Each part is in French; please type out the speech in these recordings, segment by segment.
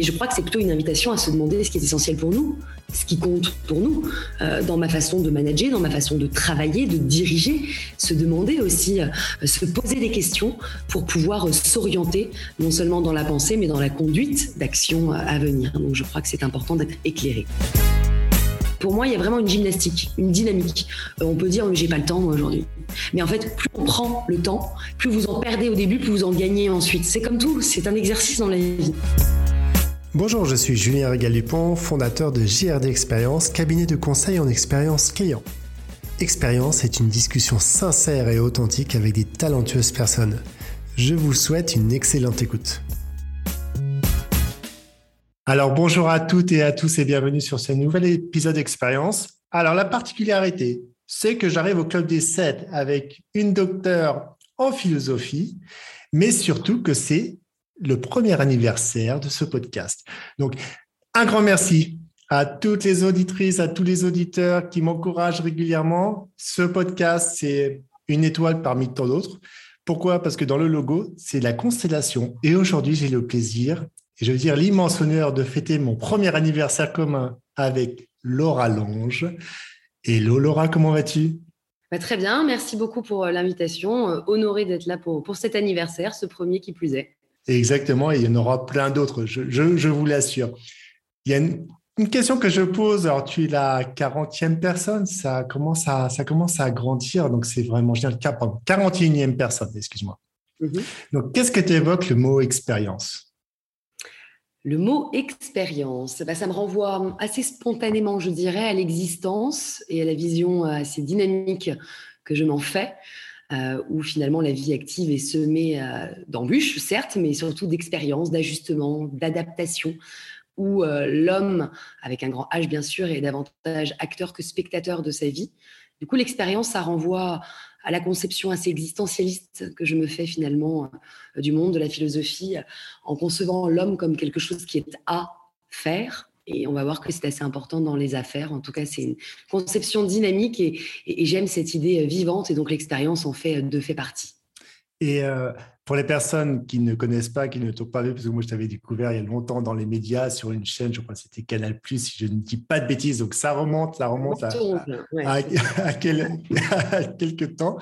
Mais je crois que c'est plutôt une invitation à se demander ce qui est essentiel pour nous, ce qui compte pour nous, euh, dans ma façon de manager, dans ma façon de travailler, de diriger, se demander aussi, euh, se poser des questions pour pouvoir euh, s'orienter, non seulement dans la pensée, mais dans la conduite d'actions à venir. Donc je crois que c'est important d'être éclairé. Pour moi, il y a vraiment une gymnastique, une dynamique. on peut dire, j'ai pas le temps aujourd'hui. Mais en fait, plus on prend le temps, plus vous en perdez au début, plus vous en gagnez ensuite. C'est comme tout, c'est un exercice dans la vie. Bonjour, je suis Julien Régal-Dupont, fondateur de JRD Expérience, cabinet de conseil en expérience client. Expérience est une discussion sincère et authentique avec des talentueuses personnes. Je vous souhaite une excellente écoute. Alors bonjour à toutes et à tous et bienvenue sur ce nouvel épisode d'Expérience. Alors la particularité, c'est que j'arrive au Club des 7 avec une docteure en philosophie, mais surtout que c'est le premier anniversaire de ce podcast. Donc, un grand merci à toutes les auditrices, à tous les auditeurs qui m'encouragent régulièrement. Ce podcast, c'est une étoile parmi tant d'autres. Pourquoi? Parce que dans le logo, c'est la constellation. Et aujourd'hui, j'ai le plaisir, et je veux dire l'immense honneur de fêter mon premier anniversaire commun avec Laura Longe. Hello Laura, comment vas-tu? Bah, Très bien, merci beaucoup pour euh, l'invitation. Euh, honoré d'être là pour, pour cet anniversaire, ce premier qui plus est. Exactement, et il y en aura plein d'autres, je, vous l'assure. Il y a une, question que je pose, alors tu es la 40e personne, ça commence à, ça commence à grandir, donc c'est vraiment génial. 41e personne, excuse-moi. Mhm. Donc, qu'est-ce que tu évoques le mot expérience? Le mot expérience, bah, ça me renvoie assez spontanément, je dirais, à l'existence et à la vision assez dynamique que je m'en fais. Euh, où finalement la vie active est semée euh, d'embûches, certes, mais surtout d'expériences, d'ajustements, d'adaptation, où euh, l'homme, avec un grand H bien sûr, est davantage acteur que spectateur de sa vie. Du coup, l'expérience, ça renvoie à la conception assez existentialiste que je me fais finalement du monde, de la philosophie, en concevant l'homme comme quelque chose qui est à faire, et on va voir que c'est assez important dans les affaires. En tout cas, c'est une conception dynamique et, j'aime cette idée euh, vivante et donc l'expérience en fait, de fait partie. Et euh, pour les personnes qui ne connaissent pas, qui ne t'ont pas vu, parce que moi je t'avais découvert il y a longtemps dans les médias sur une chaîne, je crois que c'était Canal Plus, si je ne dis pas de bêtises, donc ça remonte, ça remonte à, quelques temps.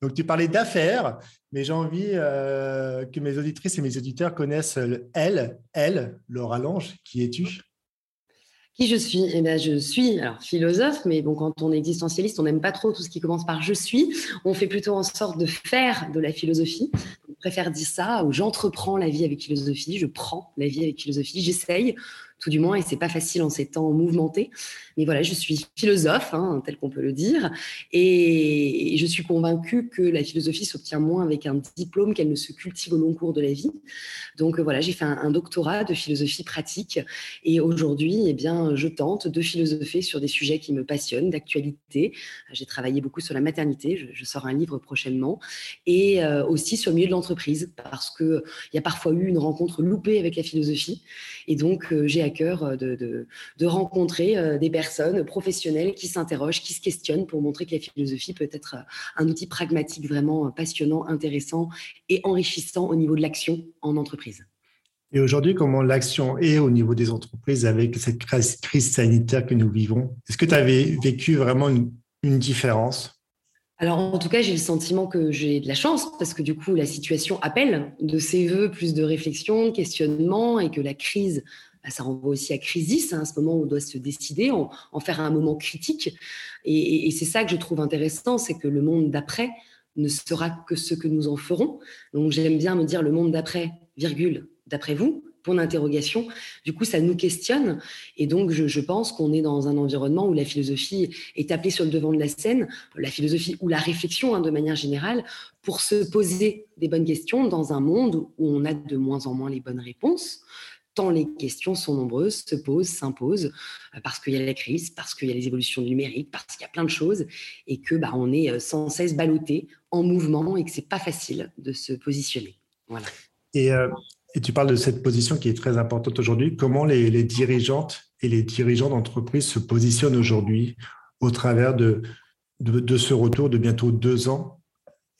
Donc tu parlais d'affaires, mais j'ai envie euh, que mes auditrices et mes auditeurs connaissent elle, elle, Laura Lange, qui es-tu? Qui je suis? Eh bien, je suis alors philosophe, mais bon, quand on est existentialiste, on n'aime pas trop tout ce qui commence par je suis. On fait plutôt en sorte de faire de la philosophie. On préfère dire ça, ou j'entreprends la vie avec philosophie, je prends la vie avec philosophie, j'essaye du moins, et c'est pas facile en ces temps mouvementés. Mais voilà, je suis philosophe, hein, tel qu'on peut le dire, et je suis convaincue que la philosophie s'obtient moins avec un diplôme qu'elle ne se cultive au long cours de la vie. Donc voilà, j'ai fait un, doctorat de philosophie pratique, et aujourd'hui, eh bien, je tente de philosopher sur des sujets qui me passionnent, d'actualité. J'ai travaillé beaucoup sur la maternité, je, sors un livre prochainement, et euh, aussi sur le milieu de l'entreprise, parce qu'il y a parfois eu une rencontre loupée avec la philosophie, et donc euh, j'ai cœur euh, de, rencontrer euh, des personnes professionnelles qui s'interrogent, qui se questionnent pour montrer que la philosophie peut être euh, un outil pragmatique vraiment passionnant, intéressant et enrichissant au niveau de l'action en entreprise. Et aujourd'hui, comment l'action est au niveau des entreprises avec cette crise sanitaire que nous vivons? Est-ce que tu avais vécu vraiment une différence? Alors, en tout cas, j'ai le sentiment que j'ai de la chance parce que du coup, la situation appelle de ses voeux plus de réflexion, de questionnement et que la crise bah, ça renvoie aussi à crisis, hein, à ce moment où on doit se décider, en, faire un moment critique. Et, c'est ça que je trouve intéressant, c'est que le monde d'après ne sera que ce que nous en ferons. Donc j'aime bien me dire le monde d'après, virgule, d'après vous, point d'interrogation. Du coup, ça nous questionne. Et donc, je, pense qu'on est dans un environnement où la philosophie est appelée sur le devant de la scène, la philosophie ou la réflexion hein, de manière générale, pour se poser des bonnes questions dans un monde où on a de moins en moins les bonnes réponses tant les questions sont nombreuses, se posent, s'imposent, euh, parce qu'il y a la crise, parce qu'il y a les évolutions numériques, parce qu'il y a plein de choses, et que bah, on est euh, sans cesse ballotté en mouvement et que c'est pas facile de se positionner. Voilà. Et, euh, et, tu parles de cette position qui est très importante aujourd'hui. Comment les, dirigeantes et les dirigeants d'entreprise se positionnent aujourd'hui au travers de, de, ce retour de bientôt deux ans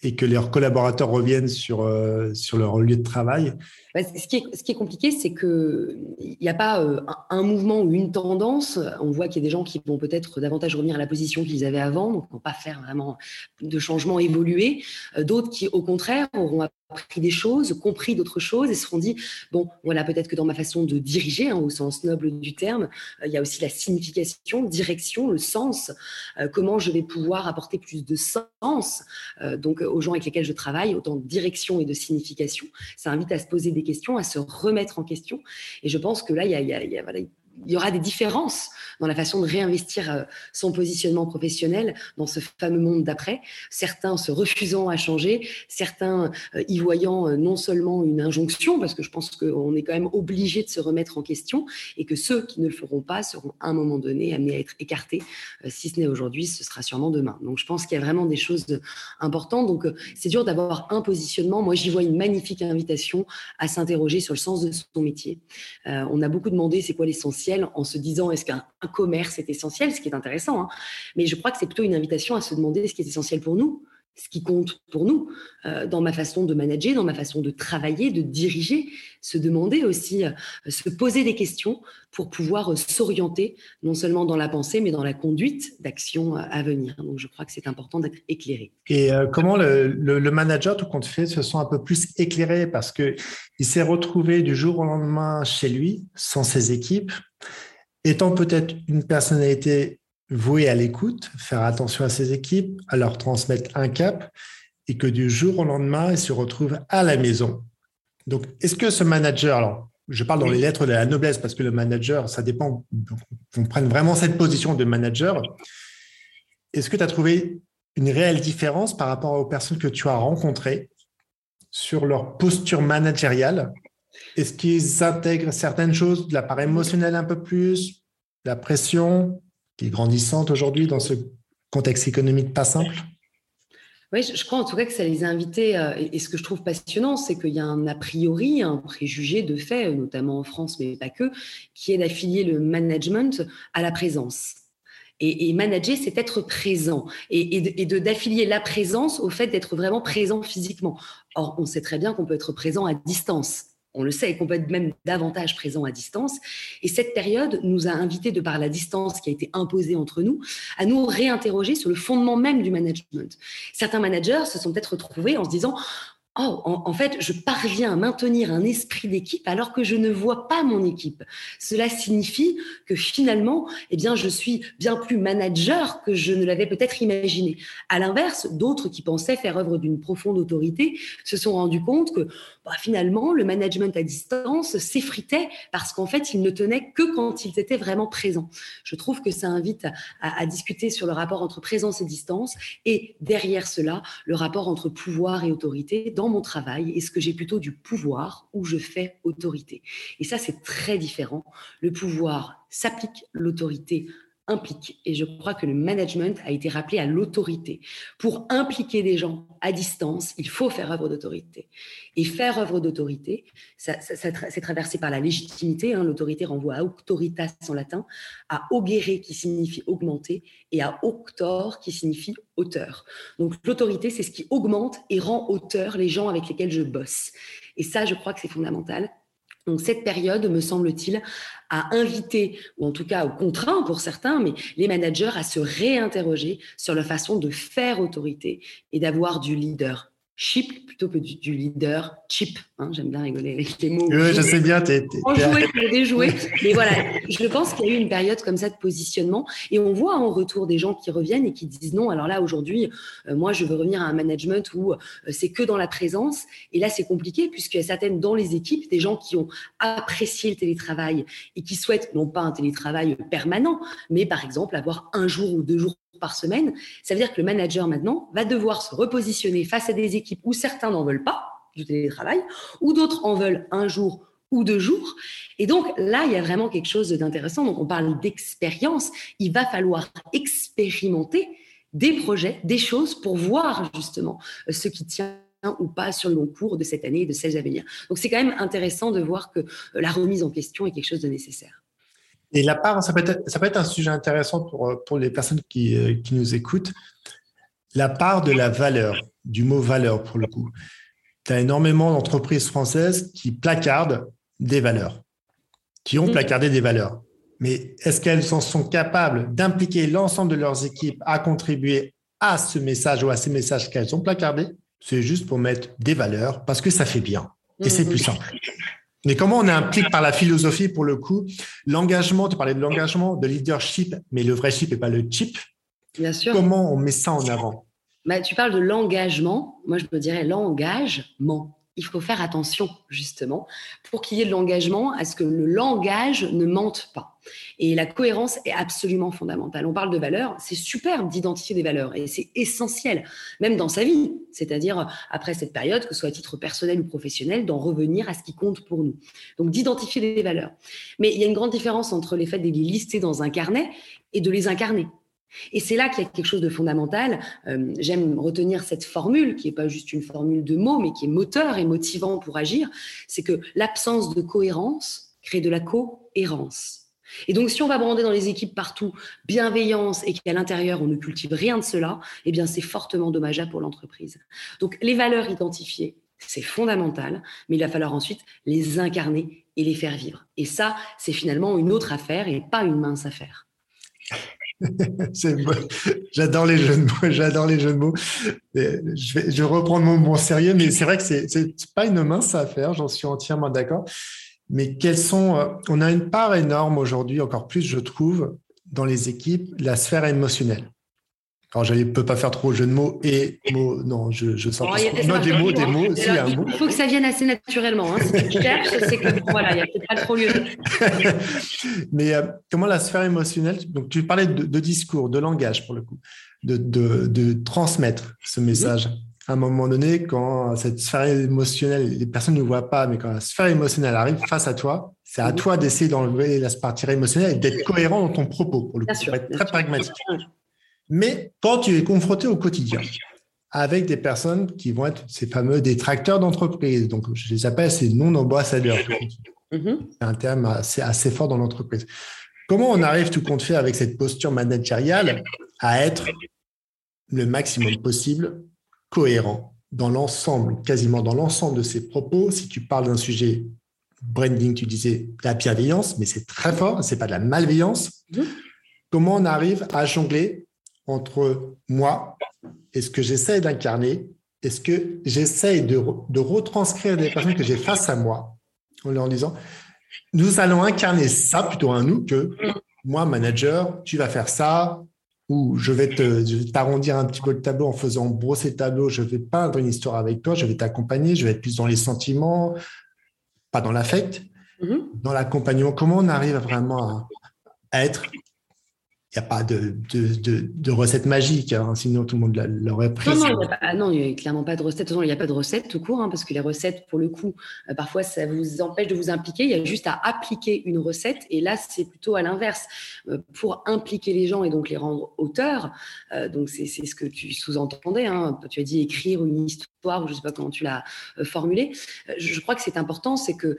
et que leurs collaborateurs reviennent sur, euh, sur leur lieu de travail ce, qui est, ce qui est compliqué, c'est qu'il n'y a pas euh, un, mouvement ou une tendance. On voit qu'il y a des gens qui vont peut-être davantage revenir à la position qu'ils avaient avant, donc ne vont pas faire vraiment de changement évoluer. Euh, d'autres qui, au contraire, auront appris des choses, compris d'autres choses et se seront dit, bon, voilà, peut-être que dans ma façon de diriger, hein, au sens noble du terme, il y a aussi la signification, direction, le sens, comment je vais pouvoir apporter plus de sens donc aux gens avec lesquels je travaille, autant de direction et de signification. Ça invite à se poser des questions, à se remettre en question. Et je pense que là, il y a, il y a, voilà, il y aura des différences dans la façon de réinvestir euh, son positionnement professionnel dans ce fameux monde d'après. Certains se refusant à changer, certains euh, y voyant euh, non seulement une injonction, parce que je pense qu'on est quand même obligé de se remettre en question, et que ceux qui ne le feront pas seront à un moment donné amenés à être écartés. Si ce n'est aujourd'hui, ce sera sûrement demain. Donc je pense qu'il y a vraiment des choses importantes. Donc c'est dur d'avoir un positionnement. Moi, j'y vois une magnifique invitation à s'interroger sur le sens de son métier. on a beaucoup demandé c'est quoi l'essentiel en se disant est-ce qu'un commerce est essentiel, ce qui est intéressant. Hein. Mais je crois que c'est plutôt une invitation à se demander ce qui est essentiel pour nous, ce qui compte pour nous euh, dans ma façon de manager, dans ma façon de travailler, de diriger, se demander aussi, euh, se poser des questions pour pouvoir euh, s'orienter non seulement dans la pensée, mais dans la conduite d'actions à venir. Donc je crois que c'est important d'être éclairé. Et comment le, le, manager, tout compte fait, se sent un peu plus éclairé? Parce qu'il s'est retrouvé du jour au lendemain chez lui, sans ses équipes, étant peut-être une personnalité voué à l'écoute, faire attention à ses équipes, à leur transmettre un cap, et que du jour au lendemain, il se retrouve à la maison. Donc, est-ce que ce manager, alors je parle dans les lettres de la noblesse parce que le manager, ça dépend, on prenne vraiment cette position de manager. Est-ce que tu as trouvé une réelle différence par rapport aux personnes que tu as rencontrées sur leur posture managériale? Est-ce qu'ils intègrent certaines choses, de la part émotionnelle un peu plus, la pression? Qui est grandissante aujourd'hui dans ce contexte économique pas simple? Oui, je crois en tout cas que ça les a invités. Euh, et ce que je trouve passionnant, c'est qu'il y a un a priori, un préjugé de fait, notamment en France, mais pas que, qui est d'affilier le management à la présence. Et, manager, c'est être présent et, et de d'affilier la présence au fait d'être vraiment présent physiquement. Or, on sait très bien qu'on peut être présent à distance on le sait, et qu'on peut être même davantage présent à distance. Et cette période nous a invités, de par la distance qui a été imposée entre nous, à nous réinterroger sur le fondement même du management. Certains managers se sont peut-être retrouvés en se disant Oh, en, fait, je parviens à maintenir un esprit d'équipe alors que je ne vois pas mon équipe. Cela signifie que finalement, eh bien, je suis bien plus manager que je ne l'avais peut-être imaginé. À l'inverse, d'autres qui pensaient faire œuvre d'une profonde autorité se sont rendus compte que bah, finalement, le management à distance s'effritait parce qu'en fait, il ne tenait que quand ils étaient vraiment présents. Je trouve que ça invite à, à discuter sur le rapport entre présence et distance et derrière cela, le rapport entre pouvoir et autorité dans mon travail, est-ce que j'ai plutôt du pouvoir ou je fais autorité Et ça, c'est très différent. Le pouvoir s'applique, l'autorité implique. Et je crois que le management a été rappelé à l'autorité. Pour impliquer des gens à distance, il faut faire œuvre d'autorité. Et faire œuvre d'autorité, ça, c'est traversé par la légitimité. Hein. L'autorité renvoie à auctoritas en latin, à augere qui signifie augmenter et à auctor qui signifie auteur. Donc l'autorité, c'est ce qui augmente et rend auteur les gens avec lesquels je bosse. Et ça, je crois que c'est fondamental. Donc cette période, me semble-t-il, a invité, ou en tout cas contraint pour certains, mais les managers à se réinterroger sur la façon de faire autorité et d'avoir du leader chip plutôt que du, leader chip. Hein, j'aime bien rigoler avec les mots. Oui, je sais bien. T'es, pour déjouer. Mais voilà, je pense qu'il y a eu une période comme ça de positionnement. Et on voit en retour des gens qui reviennent et qui disent non, alors là, aujourd'hui, euh, moi, je veux revenir à un management où euh, c'est que dans la présence. Et là, c'est compliqué puisqu'il y a certaines dans les équipes, des gens qui ont apprécié le télétravail et qui souhaitent non pas un télétravail permanent, mais par exemple avoir un jour ou deux jours par semaine, ça veut dire que le manager maintenant va devoir se repositionner face à des équipes où certains n'en veulent pas du télétravail, ou d'autres en veulent un jour ou deux jours. Et donc là, il y a vraiment quelque chose d'intéressant. Donc on parle d'expérience. Il va falloir expérimenter des projets, des choses pour voir justement ce qui tient ou pas sur le long cours de cette année et de celles à venir. Donc c'est quand même intéressant de voir que euh, la remise en question est quelque chose de nécessaire. Et la part, ça peut, être, ça peut être un sujet intéressant pour, pour les personnes qui, euh, qui nous écoutent. la part de la valeur, du mot valeur pour le coup. Tu as énormément d'entreprises françaises qui placardent des valeurs, qui ont placardé des valeurs. Mais est-ce qu'elles en sont capables d'impliquer l'ensemble de leurs équipes à contribuer à ce message ou à ces messages qu'elles ont placardés? C'est juste pour mettre des valeurs parce que ça fait bien et c'est plus simple. Mais comment on implique par la philosophie, pour le coup, l'engagement, tu parlais de l'engagement, de leadership, mais le vrai chip et pas le chip. Bien sûr. Comment on met ça en avant? Bah, Tu parles de l'engagement. Moi, je me dirais l'engagement il faut faire attention justement pour qu'il y ait de l'engagement à ce que le langage ne mente pas. Et la cohérence est absolument fondamentale. On parle de valeurs, c'est super d'identifier des valeurs et c'est essentiel, même dans sa vie, c'est-à-dire après cette période, que ce soit à titre personnel ou professionnel, d'en revenir à ce qui compte pour nous. Donc d'identifier des valeurs. Mais il y a une grande différence entre les faits de les lister dans un carnet et de les incarner. Et c'est là qu'il y a quelque chose de fondamental. Euh, j'aime retenir cette formule, qui n'est pas juste une formule de mots, mais qui est moteur et motivant pour agir. C'est que l'absence de cohérence crée de la cohérence. Et donc, si on va brander dans les équipes partout bienveillance et qu'à l'intérieur, on ne cultive rien de cela, eh bien, c'est fortement dommageable pour l'entreprise. Donc, les valeurs identifiées, c'est fondamental, mais il va falloir ensuite les incarner et les faire vivre. Et ça, c'est finalement une autre affaire et pas une mince affaire. j'adore les jeux de mots, j'adore les jeux de mots. je, vais, je reprends mon, mon sérieux, mais c'est vrai que c'est, c'est pas une mince affaire, j'en suis entièrement d'accord. Mais quels sont, euh, on a une part énorme aujourd'hui, encore plus, je trouve, dans les équipes, la sphère émotionnelle. Alors, je ne peux pas faire trop jeu de mots et mots. Non, je, je sens oh, non, des mots, des mots aussi. il, faut que ça vienne assez naturellement. Hein. Si tu cherches, c'est que voilà, il n'y a peut-être pas trop lieu. Mais euh, comment la sphère émotionnelle Donc, tu parlais de, discours, de langage pour le coup, de, de, de transmettre ce mhm. message. À un moment donné, quand cette sphère émotionnelle, les personnes ne voient pas, mais quand la sphère émotionnelle arrive face à toi, c'est à mhm. toi d'essayer d'enlever la partie émotionnelle et d'être cohérent dans ton propos, pour le coup, pour être très pragmatique. Mais quand tu es confronté au quotidien avec des personnes qui vont être ces fameux détracteurs d'entreprise, donc je les appelle ces non-ambassadeurs. Mm-hmm. C'est un terme assez, assez fort dans l'entreprise. Comment on arrive tout compte fait avec cette posture managériale à être le maximum possible cohérent dans l'ensemble, quasiment dans l'ensemble de ses propos? Si tu parles d'un sujet branding, tu disais la bienveillance, mais c'est très fort, c'est pas de la malveillance. Mm-hmm. Comment on arrive à jongler entre moi et ce que j'essaie d'incarner et ce que j'essaie de, de, retranscrire des personnes que j'ai face à moi en leur disant nous allons incarner ça plutôt un nous que moi, manager, tu vas faire ça, ou je vais t'arrondir un petit peu le tableau en faisant brosser le tableau, je vais peindre une histoire avec toi, je vais t'accompagner, je vais être plus dans les sentiments, pas dans l'affect, mm-hmm. dans l'accompagnement. Comment on arrive vraiment à être il n'y a pas de, de, de, recette magique, hein, sinon tout le monde l'aurait pris. Non, il n'y a, clairement pas de recette. il n'y a pas de recette tout court, hein, parce que les recettes, pour le coup, euh, parfois, ça vous empêche de vous impliquer. Il y a juste à appliquer une recette. Et là, c'est plutôt à l'inverse. Euh, pour impliquer les gens et donc les rendre auteurs, euh, donc c'est ce que tu sous-entendais. Hein, tu as dit écrire une histoire, ou je ne sais pas comment tu l'as formulé. Je, crois que c'est important, c'est qu'il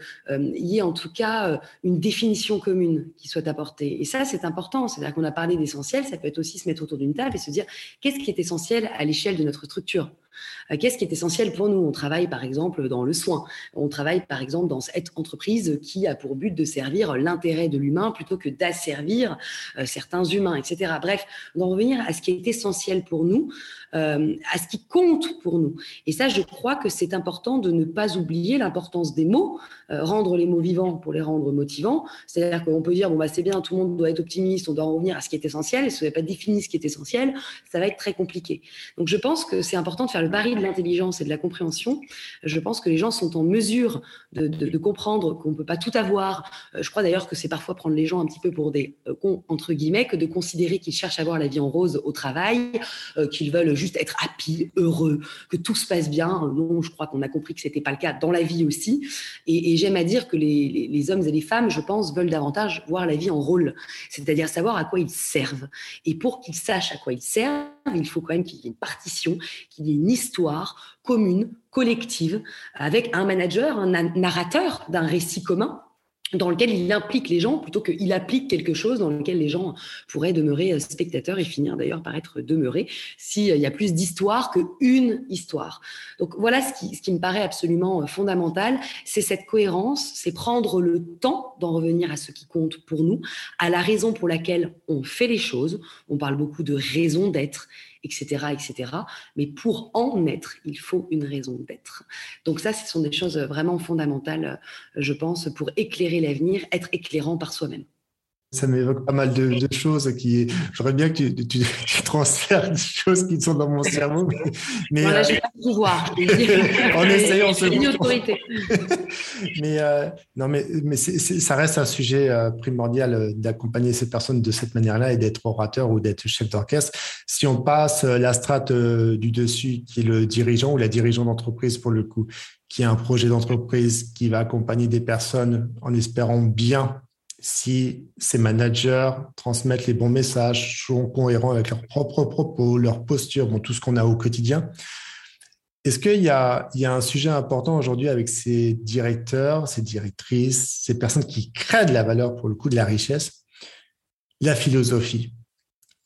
y ait en tout cas une définition commune qui soit apportée. Et ça, c'est important. C'est-à-dire qu'on a d'essentiel, ça peut être aussi se mettre autour d'une table et se dire qu'est-ce qui est essentiel à l'échelle de notre structure? Qu'est-ce qui est essentiel pour nous? On travaille par exemple dans le soin, on travaille par exemple dans cette entreprise qui a pour but de servir l'intérêt de l'humain plutôt que d'asservir euh, certains humains, etc. Bref, d'en revenir à ce qui est essentiel pour nous, euh, à ce qui compte pour nous. Et ça, je crois que c'est important de ne pas oublier l'importance des mots, rendre les mots vivants pour les rendre motivants. C'est-à-dire qu'on peut dire, bon, bah, c'est bien, tout le monde doit être optimiste, on doit en revenir à ce qui est essentiel, et si vous n'avez pas défini ce qui est essentiel, ça va être très compliqué. Donc je pense que c'est important de faire le pari de l'intelligence et de la compréhension, je pense que les gens sont en mesure de, comprendre qu'on ne peut pas tout avoir. Euh, je crois d'ailleurs que c'est parfois prendre les gens un petit peu pour des euh, cons, entre guillemets, que de considérer qu'ils cherchent à avoir la vie en rose au travail, euh, qu'ils veulent juste être happy, heureux, que tout se passe bien. Non, je crois qu'on a compris que ce n'était pas le cas dans la vie aussi. Et, j'aime à dire que les hommes et les femmes, je pense, veulent davantage voir la vie en rôle, c'est-à-dire savoir à quoi ils servent. Et pour qu'ils sachent à quoi ils servent, il faut quand même qu'il y ait une partition, qu'il y ait une histoire commune, collective, avec un manager, un narrateur d'un récit commun dans lequel il implique les gens plutôt qu'il applique quelque chose dans lequel les gens pourraient demeurer euh, spectateurs et finir d'ailleurs par être demeurés s'il y a plus d'histoire qu'une histoire. Donc voilà ce qui, ce qui me paraît absolument euh, fondamental, c'est cette cohérence, c'est prendre le temps d'en revenir à ce qui compte pour nous, à la raison pour laquelle on fait les choses. On parle beaucoup de raison d'être etc., etc. Mais pour en être, il faut une raison d'être. Donc ça, ce sont des choses vraiment fondamentales, je pense, pour éclairer l'avenir, être éclairant par soi-même. Ça m'évoque pas mal de, choses qui. J'aurais bien que tu, tu, transfères des choses qui sont dans mon cerveau. Mais, voilà, je vais pas pouvoir. en essayant, c'est une autorité. mais euh, non, mais, mais ça reste un sujet euh, primordial euh, d'accompagner ces personnes de cette manière-là et d'être orateur ou d'être chef d'orchestre. Si on passe la strate du dessus, qui est le dirigeant ou la dirigeante d'entreprise pour le coup, qui a un projet d'entreprise qui va accompagner des personnes en espérant bien si ces managers transmettent les bons messages, sont cohérents avec leurs propres propos, leur posture, bon, tout ce qu'on a au quotidien. Est-ce qu'il y a, un sujet important aujourd'hui avec ces directeurs, ces directrices, ces personnes qui créent de la valeur pour le coup de la richesse, la philosophie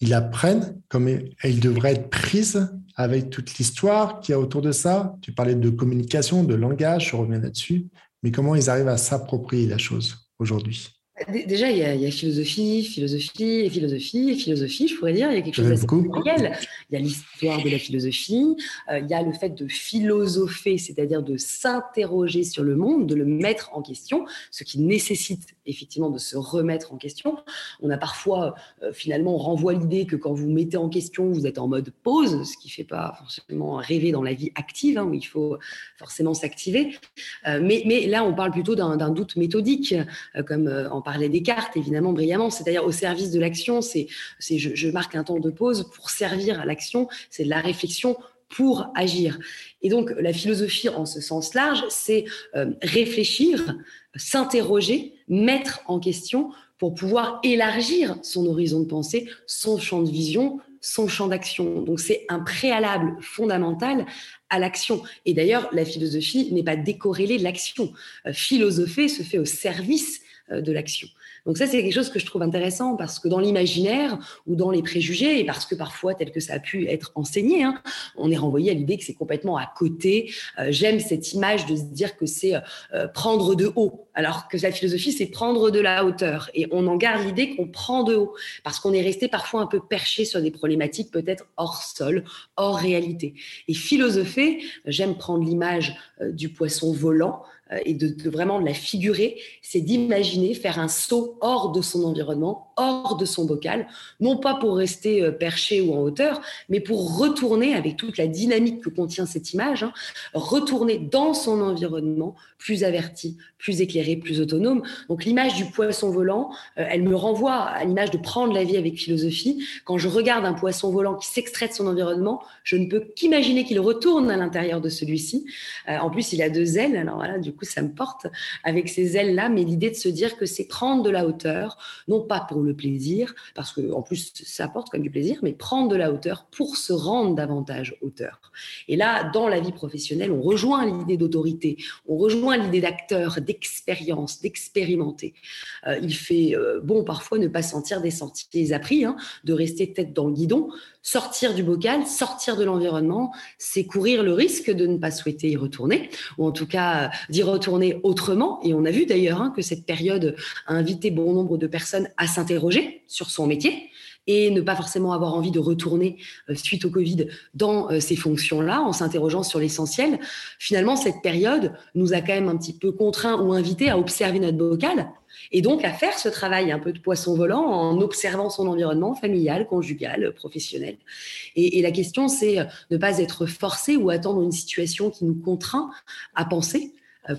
Ils apprennent comme elle devrait être prise avec toute l'histoire qu'il y a autour de ça. Tu parlais de communication, de langage, je reviens là-dessus. Mais comment ils arrivent à s'approprier la chose aujourd'hui? Déjà, il y, a, philosophie, philosophie et philosophie et philosophie, je pourrais dire. Il y a quelque chose d'assez réel. Il y a l'histoire de la philosophie, euh, il y a le fait de philosopher, c'est-à-dire de s'interroger sur le monde, de le mettre en question, ce qui nécessite effectivement de se remettre en question. On a parfois, euh, finalement, on renvoie l'idée que quand vous mettez en question, vous êtes en mode pause, ce qui ne fait pas forcément rêver dans la vie active, hein, où il faut forcément s'activer. Euh, mais, mais, là, on parle plutôt d'un doute méthodique, comme en parlait Descartes, évidemment, brillamment, c'est-à-dire au service de l'action, c'est je, je marque un temps de pause pour servir à l'action, c'est de la réflexion pour agir. Et donc, la philosophie, en ce sens large, c'est euh, réfléchir, s'interroger, mettre en question pour pouvoir élargir son horizon de pensée, son champ de vision, son champ d'action. Donc, c'est un préalable fondamental à l'action. Et d'ailleurs, la philosophie n'est pas décorrélée de l'action. Euh, philosopher se fait au service de l'action. Donc ça, c'est quelque chose que je trouve intéressant parce que dans l'imaginaire ou dans les préjugés, et parce que parfois, tel que ça a pu être enseigné, hein, on est renvoyé à l'idée que c'est complètement à côté. Euh, j'aime cette image de se dire que c'est euh, prendre de haut, alors que la philosophie, c'est prendre de la hauteur. Et on en garde l'idée qu'on prend de haut parce qu'on est resté parfois un peu perché sur des problématiques peut-être hors sol, hors réalité. Et philosopher, j'aime prendre l'image du poisson volant. Euh, et de, vraiment la figurer, c'est d'imaginer faire un saut hors de son environnement, hors de son bocal, non pas pour rester euh, perché ou en hauteur, mais pour retourner avec toute la dynamique que contient cette image, hein, retourner dans son environnement plus averti, plus éclairé, plus autonome. Donc l'image du poisson volant, euh, elle me renvoie à l'image de prendre la vie avec philosophie. Quand je regarde un poisson volant qui s'extrait de son environnement, je ne peux qu'imaginer qu'il retourne à l'intérieur de celui-ci. en plus, il a deux ailes, alors voilà, du ça me porte avec ces ailes-là, mais l'idée de se dire que c'est prendre de la hauteur, non pas pour le plaisir, parce que en plus ça apporte comme du plaisir, mais prendre de la hauteur pour se rendre davantage hauteur. Et là, dans la vie professionnelle, on rejoint l'idée d'autorité, on rejoint l'idée d'acteur, d'expérience, d'expérimenter. Euh, il fait euh, bon parfois ne pas sentir des sentiers appris, hein, de rester tête dans le guidon, sortir du bocal, sortir de l'environnement, c'est courir le risque de ne pas souhaiter y retourner, ou en tout cas d'y retourner autrement. Et on a vu d'ailleurs hein, que cette période a invité bon nombre de personnes à s'interroger sur son métier et ne pas forcément avoir envie de retourner euh, suite au Covid dans euh, ces fonctions-là, en s'interrogeant sur l'essentiel. Finalement, cette période nous a quand même un petit peu contraint ou invité à observer notre bocal et donc à faire ce travail un peu de poisson volant en observant son environnement familial, conjugal, professionnel. Et, la question, c'est euh, ne pas être forcé ou attendre une situation qui nous contraint à penser,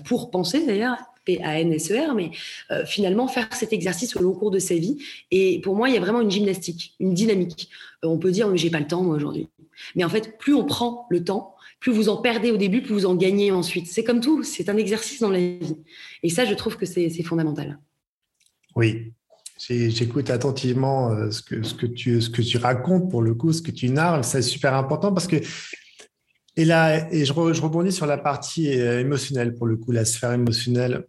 pour penser d'ailleurs, P-A-N-S-E-R, mais euh, finalement faire cet exercice au long cours de sa vie. Et pour moi, il y a vraiment une gymnastique, une dynamique. on peut dire, mais j'ai pas le temps, moi, aujourd'hui. Mais en fait, plus on prend le temps, plus vous en perdez au début, plus vous en gagnez ensuite. C'est comme tout, c'est un exercice dans la vie. Et ça, je trouve que c'est fondamental. Oui, j'écoute attentivement euh, ce que, tu, racontes pour le coup, ce que tu narres. C'est super important parce que, et là, et je, rebondis sur la partie euh, émotionnelle pour le coup, la sphère émotionnelle.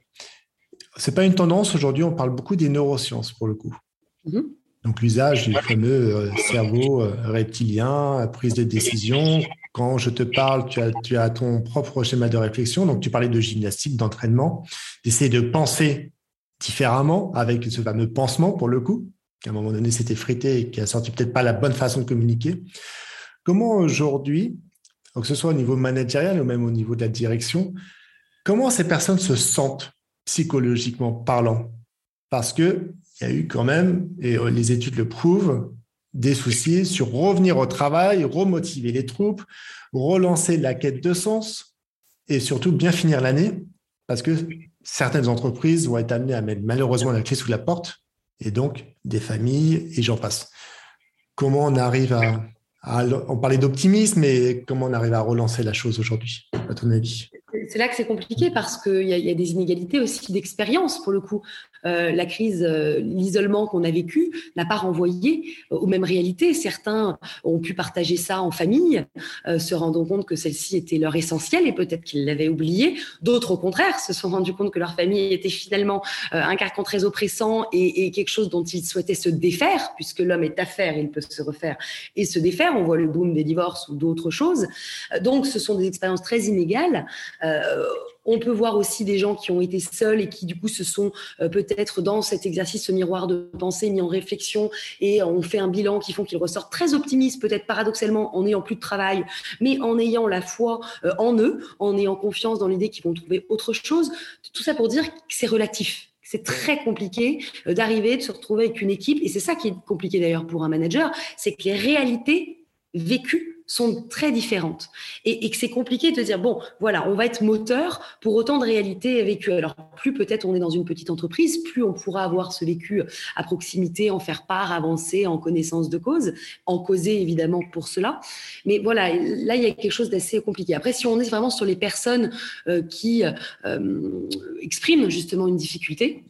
C'est pas une tendance aujourd'hui, on parle beaucoup des neurosciences pour le coup. Mm-hmm. Donc l'usage du fameux euh, cerveau euh, reptilien, prise de décision. Quand je te parle, tu as, tu as ton propre schéma de réflexion. Donc tu parlais de gymnastique, d'entraînement, d'essayer de penser différemment avec ce fameux pansement pour le coup, qu'à un moment donné s'était frité et qui a sorti peut-être pas la bonne façon de communiquer. Comment aujourd'hui, que ce soit au niveau managérial ou même au niveau de la direction, comment ces personnes se sentent psychologiquement parlant. Parce que il y a eu quand même, et euh, les études le prouvent, des soucis sur revenir au travail, remotiver les troupes, relancer la quête de sens et surtout bien finir l'année. Parce que certaines entreprises vont être amenées à mettre malheureusement la clé sous la porte et donc des familles et j'en passe. Comment on arrive à, à on parlait d'optimisme, mais comment on arrive à relancer la chose aujourd'hui, à ton avis? C'est là que c'est compliqué parce qu'il y, a des inégalités aussi d'expérience pour le coup. Euh, la crise, euh, l'isolement qu'on a vécu n'a pas renvoyé aux mêmes réalités. Certains ont pu partager ça en famille, euh, se rendant compte que celle-ci était leur essentiel et peut-être qu'ils l'avaient oublié. D'autres, au contraire, se sont rendus compte que leur famille était finalement un carcan très oppressant et, et, quelque chose dont ils souhaitaient se défaire, puisque l'homme est à faire, il peut se refaire et se défaire. On voit le boom des divorces ou d'autres choses. Donc, ce sont des expériences très inégales. Euh, on peut voir aussi des gens qui ont été seuls et qui du coup se sont euh, peut-être dans cet exercice ce miroir de pensée mis en réflexion et ont fait un bilan qui font qu'ils ressortent très optimistes, peut-être paradoxalement en n'ayant plus de travail, mais en ayant la foi euh, en eux, en ayant confiance dans l'idée qu'ils vont trouver autre chose. Tout ça pour dire que c'est relatif. C'est très compliqué d'arriver, de se retrouver avec une équipe, et c'est ça qui est compliqué d'ailleurs pour un manager, c'est que les réalités vécues sont très différentes. Et, que c'est compliqué de dire bon voilà on va être moteur pour autant de réalités vécues. Alors plus peut-être on est dans une petite entreprise plus on pourra avoir ce vécu à proximité en faire part avancer en connaissance de cause en causer évidemment pour cela. Mais voilà là il y a quelque chose d'assez compliqué. Après si on est vraiment sur les personnes euh, qui euh, expriment justement une difficulté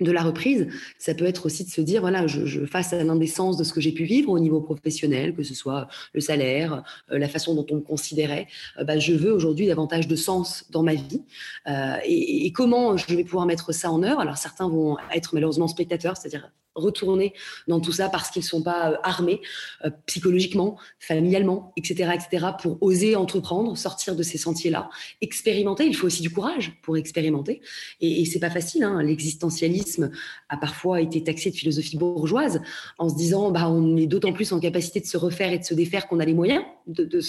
de la reprise, ça peut être aussi de se dire, voilà, je, face à l'indécence de ce que j'ai pu vivre au niveau professionnel, que ce soit le salaire, euh, la façon dont on me considérait, euh, bah, je veux aujourd'hui davantage de sens dans ma vie. Euh, et, et, comment je vais pouvoir mettre ça en œuvre? Alors certains vont être malheureusement spectateurs, c'est-à-dire retourner dans tout ça parce qu'ils ne sont pas euh, armés euh, psychologiquement, familialement, etc., etc., pour oser entreprendre, sortir de ces sentiers-là, expérimenter. Il faut aussi du courage pour expérimenter. Et, et c'est pas facile. Hein. L'existentialisme a parfois été taxé de philosophie bourgeoise en se disant, bah, on est d'autant plus en capacité de se refaire et de se défaire qu'on a les moyens de, de.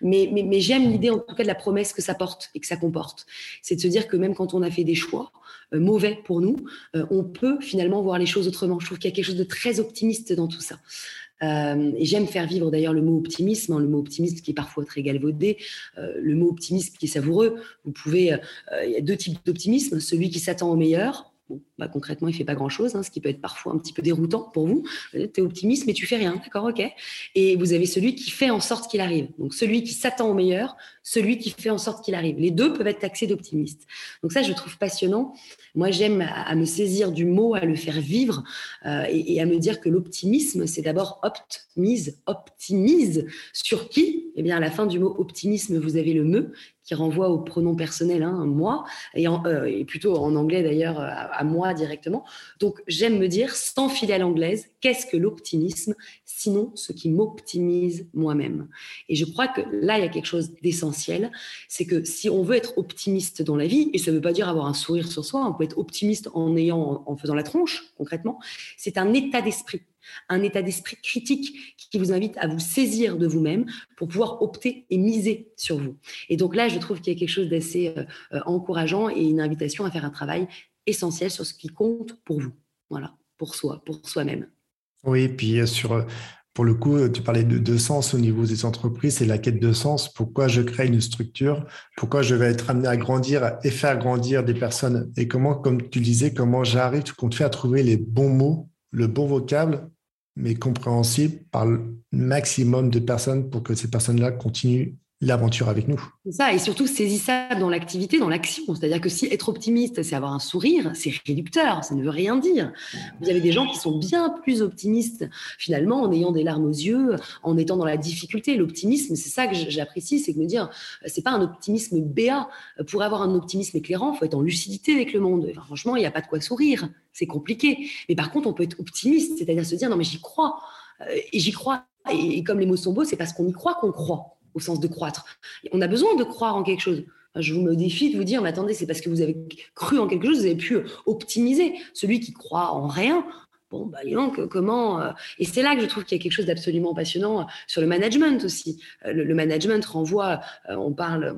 Mais, j'aime l'idée en tout cas de la promesse que ça porte et que ça comporte. C'est de se dire que même quand on a fait des choix, euh, mauvais pour nous, euh, on peut finalement voir les choses autrement. Je trouve qu'il y a quelque chose de très optimiste dans tout ça. Euh, et j'aime faire vivre d'ailleurs le mot optimisme, hein, le mot optimiste qui est parfois très galvaudé, le mot optimisme qui est savoureux. Vous pouvez, il y a deux types d'optimisme, celui qui s'attend au meilleur, Bon, bah, concrètement, il fait pas grand-chose, hein, ce qui peut être parfois un petit peu déroutant pour vous. Tu es optimiste, mais tu fais rien, d'accord, ok. Et vous avez celui qui fait en sorte qu'il arrive. Donc celui qui s'attend au meilleur, celui qui fait en sorte qu'il arrive. Les deux peuvent être taxés d'optimistes. Donc ça, je trouve passionnant. Moi, j'aime à, me saisir du mot, à le faire vivre euh, et, à me dire que l'optimisme, c'est d'abord optimise, optimise. Sur qui Eh bien, à la fin du mot optimisme, vous avez le me qui renvoie au pronom personnel, hein, moi, et, euh, et, plutôt en anglais d'ailleurs à, moi directement. Donc j'aime me dire, sans filer à l'anglaise, qu'est-ce que l'optimisme? Sinon, ce qui m'optimise moi-même. Et je crois que là, il y a quelque chose d'essentiel, c'est que si on veut être optimiste dans la vie, et ça ne veut pas dire avoir un sourire sur soi, on peut être optimiste en ayant, en faisant la tronche concrètement, c'est un état d'esprit un état d'esprit critique qui vous invite à vous saisir de vous-même pour pouvoir opter et miser sur vous. Et donc là, je trouve qu'il y a quelque chose d'assez euh, euh, encourageant et une invitation à faire un travail essentiel sur ce qui compte pour vous. Voilà, pour soi, pour soi-même. Oui, puis euh, sur pour le coup, tu parlais de, de, sens au niveau des entreprises, c'est la quête de sens. Pourquoi je crée une structure? Pourquoi je vais être amené à grandir et faire grandir des personnes? Et comment, comme tu disais, comment j'arrive, qu'on te fait à trouver les bons mots, le bon vocable mais compréhensible par le maximum de personnes pour que ces personnes-là continuent l'aventure avec nous. Ça, et surtout saisis ça dans l'activité, dans l'action. C'est-à-dire que si être optimiste, c'est avoir un sourire, c'est réducteur, ça ne veut rien dire. Vous avez des gens qui sont bien plus optimistes, finalement, en ayant des larmes aux yeux, en étant dans la difficulté. L'optimisme, c'est ça que j'apprécie, c'est de me dire, c'est pas un optimisme béat. Pour avoir un optimisme éclairant, il faut être en lucidité avec le monde. franchement, il n'y a pas de quoi sourire, c'est compliqué. Mais par contre, on peut être optimiste, c'est-à-dire se dire, non mais j'y crois. Euh, et j'y crois. Et comme les mots sont beaux, c'est parce qu'on y croit qu'on croit au sens de croître. On a besoin de croire en quelque chose. Je vous me défie de vous dire, mais attendez, c'est parce que vous avez cru en quelque chose, vous avez pu optimiser. Celui qui croit en rien, bon, bah, donc, comment. Euh, et c'est là que je trouve qu'il y a quelque chose d'absolument passionnant euh, sur le management aussi. Euh, le, management renvoie, on parle,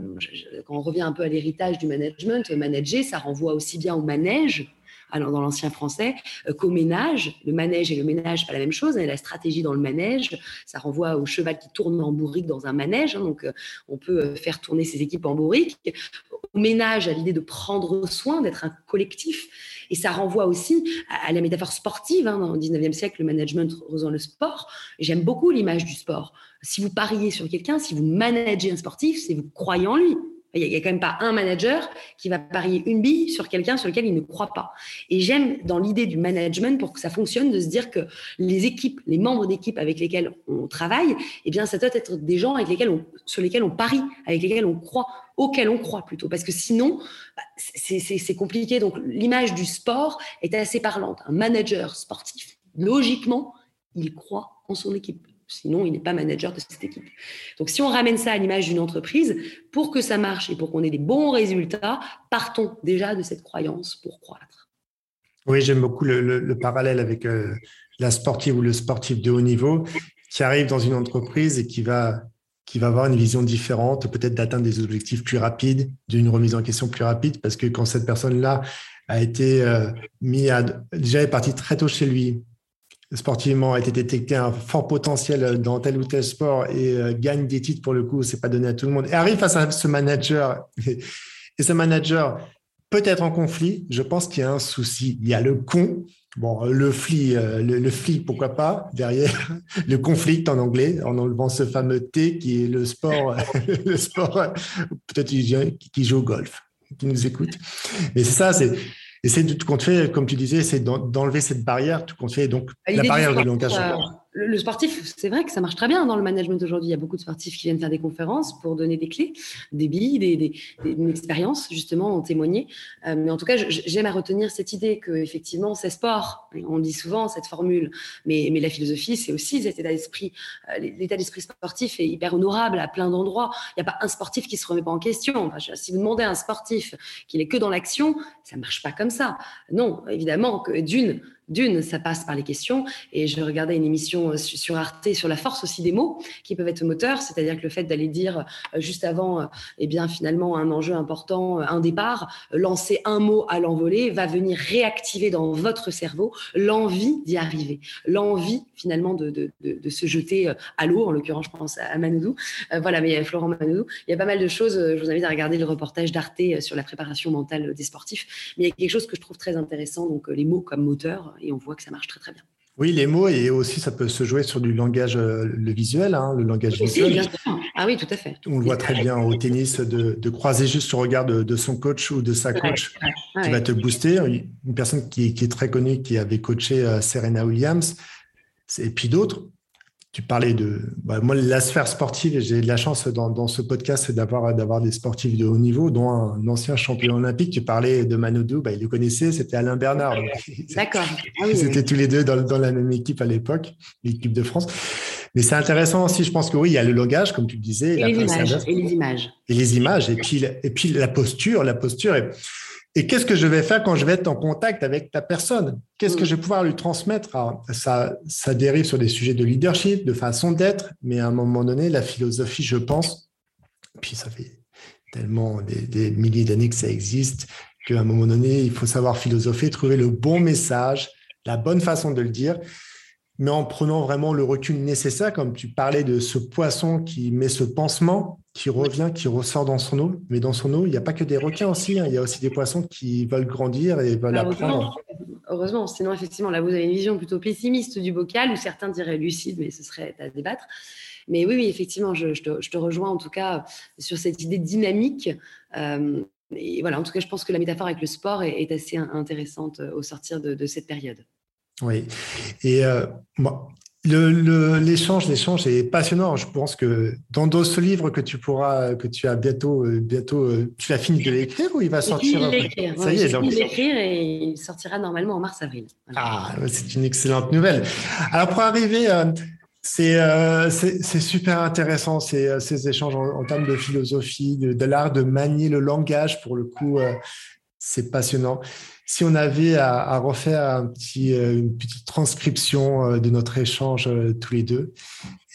quand on revient un peu à l'héritage du management, manager, ça renvoie aussi bien au manège alors dans l'ancien français, euh, qu'au ménage. Le manège et le ménage, pas la même chose. Hein, la stratégie dans le manège, ça renvoie au cheval qui tourne en bourrique dans un manège. Hein, donc, euh, on peut euh, faire tourner ses équipes en bourrique. Au ménage, à l'idée de prendre soin, d'être un collectif. Et ça renvoie aussi à, la métaphore sportive. Hein, dans le 19e siècle, le management rejoint le sport. J'aime beaucoup l'image du sport. Si vous pariez sur quelqu'un, si vous managez un sportif, c'est vous croyez en lui. Il n'y a, quand même pas un manager qui va parier une bille sur quelqu'un sur lequel il ne croit pas. Et j'aime dans l'idée du management pour que ça fonctionne de se dire que les équipes, les membres d'équipe avec lesquels on travaille, eh bien, ça doit être des gens sur lesquels on parie, avec lesquels on croit, auxquels on croit plutôt. Parce que sinon, bah, c'est compliqué. Donc, l'image du sport est assez parlante. Un manager sportif, logiquement, il croit en son équipe. Sinon, il n'est pas manager de cette équipe. Donc, si on ramène ça à l'image d'une entreprise, pour que ça marche et pour qu'on ait des bons résultats, partons déjà de cette croyance pour croître. Oui, j'aime beaucoup le, parallèle avec euh, la sportive ou le sportif de haut niveau qui arrive dans une entreprise et qui va, qui va avoir une vision différente, peut-être d'atteindre des objectifs plus rapides, d'une remise en question plus rapide, parce que quand cette personne-là a été euh, mis à, déjà est partie très tôt chez lui, sportivement a été détecté un fort potentiel dans tel ou tel sport et euh, gagne des titres pour le coup, c'est pas donné à tout le monde. Et arrive face à ce manager et, ce manager peut être en conflit. Je pense qu'il y a un souci. Il y a le con. Bon, le flic, euh, le, flic, pourquoi pas, derrière, le conflit en anglais, en enlevant ce fameux T qui est le sport, le sport, peut-être qui joue au golf, qui nous écoute. Mais c'est ça, c'est, et c'est tout compte fait, comme tu disais, c'est d'enlever cette barrière, tout compte fait, donc la barrière de langage. Le, sportif, c'est vrai que ça marche très bien dans le management aujourd'hui. Il y a beaucoup de sportifs qui viennent faire des conférences pour donner des clés, des billes, des, des, une expérience, justement, en témoigner. Euh, mais en tout cas, j'aime à retenir cette idée que, effectivement, c'est sport. on dit souvent cette formule, mais, mais la philosophie, c'est aussi cet état d'esprit. Euh, l'état d'esprit sportif est hyper honorable à plein d'endroits. Il n'y a pas un sportif qui se remet pas en question. si vous demandez à un sportif qu'il est que dans l'action, ça marche pas comme ça. Non, évidemment que d'une, d'une, ça passe par les questions. Et je regardais une émission euh, sur Arte sur la force aussi des mots qui peuvent être moteurs, c'est-à-dire que le fait d'aller dire euh, juste avant, euh, eh bien finalement un enjeu important, un départ, lancer un mot à l'envolée va venir réactiver dans votre cerveau l'envie d'y arriver, l'envie finalement de, de, de, se jeter à l'eau. En l'occurrence, je pense à Manoudou. voilà, mais Florent Manoudou. Il y a pas mal de choses. Je vous invite à regarder le reportage d'Arte sur la préparation mentale des sportifs. Mais il y a quelque chose que je trouve très intéressant, donc les mots comme moteur et on voit que ça marche très très bien. Oui, les mots, et aussi ça peut se jouer sur du langage, euh, le visuel, hein, le langage visuel. Ah oui, tout à fait. On le voit très bien au tennis, de, croiser juste le regard de, son coach ou de sa coach qui va te booster. Une personne qui, qui, est très connue, qui avait coaché euh, Serena Williams, et puis d'autres, tu parlais de bah, moi la sphère sportive j'ai de la chance dans, ce podcast d'avoir d'avoir des sportifs de haut niveau dont un, ancien champion olympique. Tu parlais de Manodou bah, il le connaissait c'était Alain Bernard. D'accord. Ah ils étaient tous les deux dans, la même équipe à l'époque l'équipe de France. Mais c'est intéressant aussi je pense que oui il y a le langage comme tu le disais et, les, images, et les images. Et les images et puis et puis la posture la posture et qu'est-ce que je vais faire quand je vais être en contact avec ta personne? Qu'est-ce que mm. je vais pouvoir lui transmettre? Ça, ça dérive sur des sujets de leadership, de façon d'être, mais à un moment donné, la philosophie, je pense, puis ça fait tellement des, milliers d'années que ça existe, qu'à un moment donné, il faut savoir philosopher, trouver le bon message, la bonne façon de le dire, mais en prenant vraiment le recul nécessaire, comme tu parlais de ce poisson qui met ce pansement, qui revient, qui ressort dans son eau. Mais dans son eau, il n'y a pas que des requins aussi. Hein. Il y a aussi des poissons qui veulent grandir et veulent apprendre. heureusement. Sinon, effectivement, là, vous avez une vision plutôt pessimiste du bocal, ou certains diraient lucide, mais ce serait à débattre. Mais oui, oui, effectivement, je, te, rejoins en tout cas sur cette idée dynamique. Euh, et voilà, en tout cas, je pense que la métaphore avec le sport est, assez intéressante au sortir de, cette période. Oui. Et euh, l'échange, l'échange est passionnant. Je pense que dans, ce livre que tu pourras, que tu as bientôt, euh, bientôt, euh, tu as fini de l'écrire ou il va sortir Ça y est, donc. Fini de l'écrire et il sortira normalement en mars-avril. Ah, c'est une excellente nouvelle. Alors pour arriver, c'est super intéressant ces, ces échanges en, termes de philosophie, de, de l'art de manier le langage. Pour le coup, c'est passionnant si on avait à, refaire un petit, euh, une petite transcription euh, de notre échange euh, tous les deux,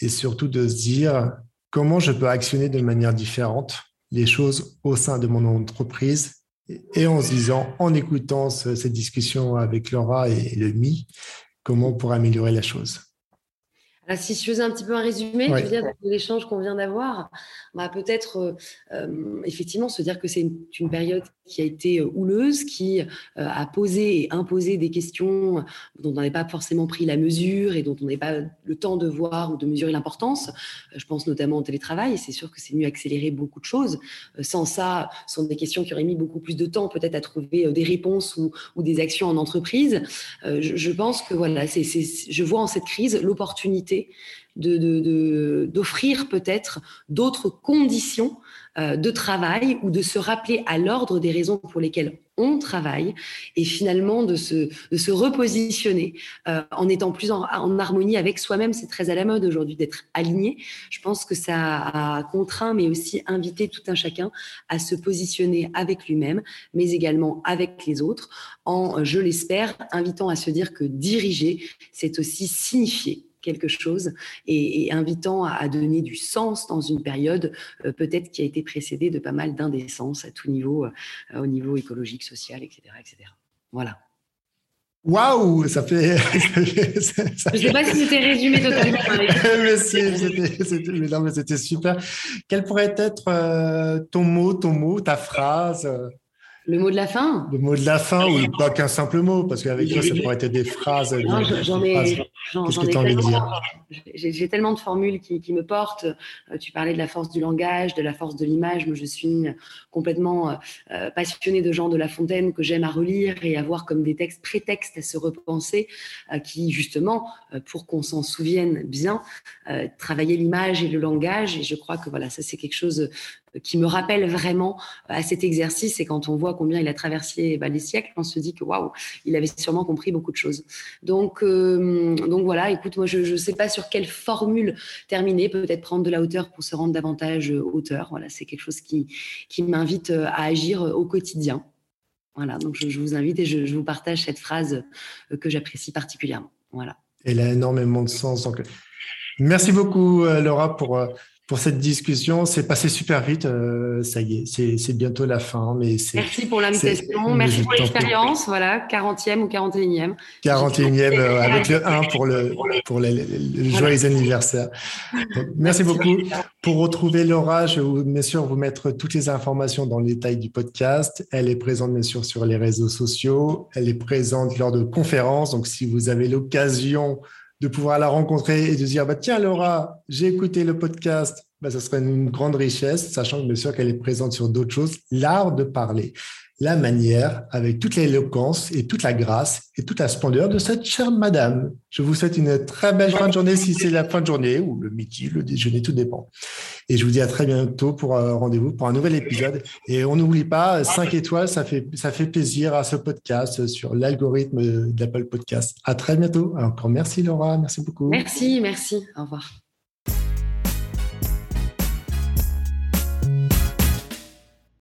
et surtout de se dire comment je peux actionner de manière différente les choses au sein de mon entreprise, et en se disant, en écoutant cette discussion avec Laura et le MI, comment on pourrait améliorer la chose. si je faisais un petit peu un résumé, de l'échange qu'on vient d'avoir, bah, peut-être effectivement se dire que c'est une, période qui a été euh, houleuse, qui euh, a posé et imposé des questions dont on n'avait pas forcément pris la mesure et dont on n'avait pas le temps de voir ou de mesurer l'importance. Euh, je pense notamment au télétravail, c'est sûr que c'est mieux accélérer beaucoup de choses. Sans ça, ce sont des questions qui auraient mis beaucoup plus de temps peut-être à trouver des réponses ou, des actions en entreprise. Je, pense que voilà, je vois en cette crise l'opportunité d'offrir peut-être d'autres conditions de travail ou de se rappeler à l'ordre des raisons pour lesquelles on travaille et finalement de se, de se repositionner euh, en étant plus en, harmonie avec soi-même. C'est très à la mode aujourd'hui d'être aligné. Je pense que ça a contraint, mais aussi invité tout un chacun à se positionner avec lui-même, mais également avec les autres, en, je l'espère, invitant à se dire que diriger, c'est aussi signifier quelque chose et, invitant à, donner du sens dans une période euh, peut-être qui a été précédée de pas mal d'indécence à tout niveau, euh, au niveau écologique, social, etc. etc. Voilà. Waouh, ça fait. Je ne sais pas si c'était résumé totalement. mais c'était super. Quel pourrait être euh, ton mot, ton mot, ta phrase le mot de la fin Le mot de la fin ou pas qu'un simple mot Parce qu'avec toi, ça pourrait être des phrases. J'en ai, Qu'est-ce que tu as envie de dire? J'ai tellement de formules qui, me portent. Euh, tu parlais de la force du langage, de la force de l'image. Moi, je suis complètement euh, euh, passionnée de Jean de La Fontaine que j'aime à relire et à voir comme des textes prétextes à se repenser, qui, justement, pour qu'on s'en souvienne bien, travailler l'image et le langage. Et je crois que voilà, ça, c'est quelque chose qui me rappelle vraiment à cet exercice. Et quand on voit combien il a traversé bah, les siècles, on se dit que waouh, il avait sûrement compris beaucoup de choses. Donc, euh, donc voilà, écoute, moi je ne sais pas sur quelle formule terminer, peut-être prendre de la hauteur pour se rendre davantage hauteur. Voilà, c'est quelque chose qui, qui m'invite à agir au quotidien. Voilà, donc je, vous invite et je, vous partage cette phrase que j'apprécie particulièrement. Voilà. Elle a énormément de sens. Merci beaucoup, euh, Laura, pour euh, pour cette discussion. C'est passé super vite. Euh, ça y est, c'est bientôt la fin. Mais Merci pour l'invitation. Merci pour l'expérience. Voilà, 40e ou 41e. 41e euh, avec le 1 pour le, pour le, joyeux anniversaire. merci beaucoup. Pour retrouver Laura, je vais bien sûr vous mettre toutes les informations dans le détail du podcast. Elle est présente bien sûr sur les réseaux sociaux. Elle est présente lors de conférences. Donc si vous avez l'occasion de pouvoir la rencontrer et de dire bah, tiens Laura, j'ai écouté le podcast, bah, ça serait une grande richesse, sachant que bien sûr qu'elle est présente sur d'autres choses, l'art de parler, la manière, avec toute l'éloquence et toute la grâce et toute la splendeur de cette chère madame. Je vous souhaite une très belle fin de journée si c'est la fin de journée ou le midi, le déjeuner, tout dépend. Et je vous dis à très bientôt pour un rendez-vous pour un nouvel épisode. Et on n'oublie pas, 5 étoiles, ça fait, ça fait plaisir à ce podcast sur l'algorithme d'Apple Podcast. À très bientôt. Encore merci Laura, merci beaucoup. Merci, merci. Au revoir.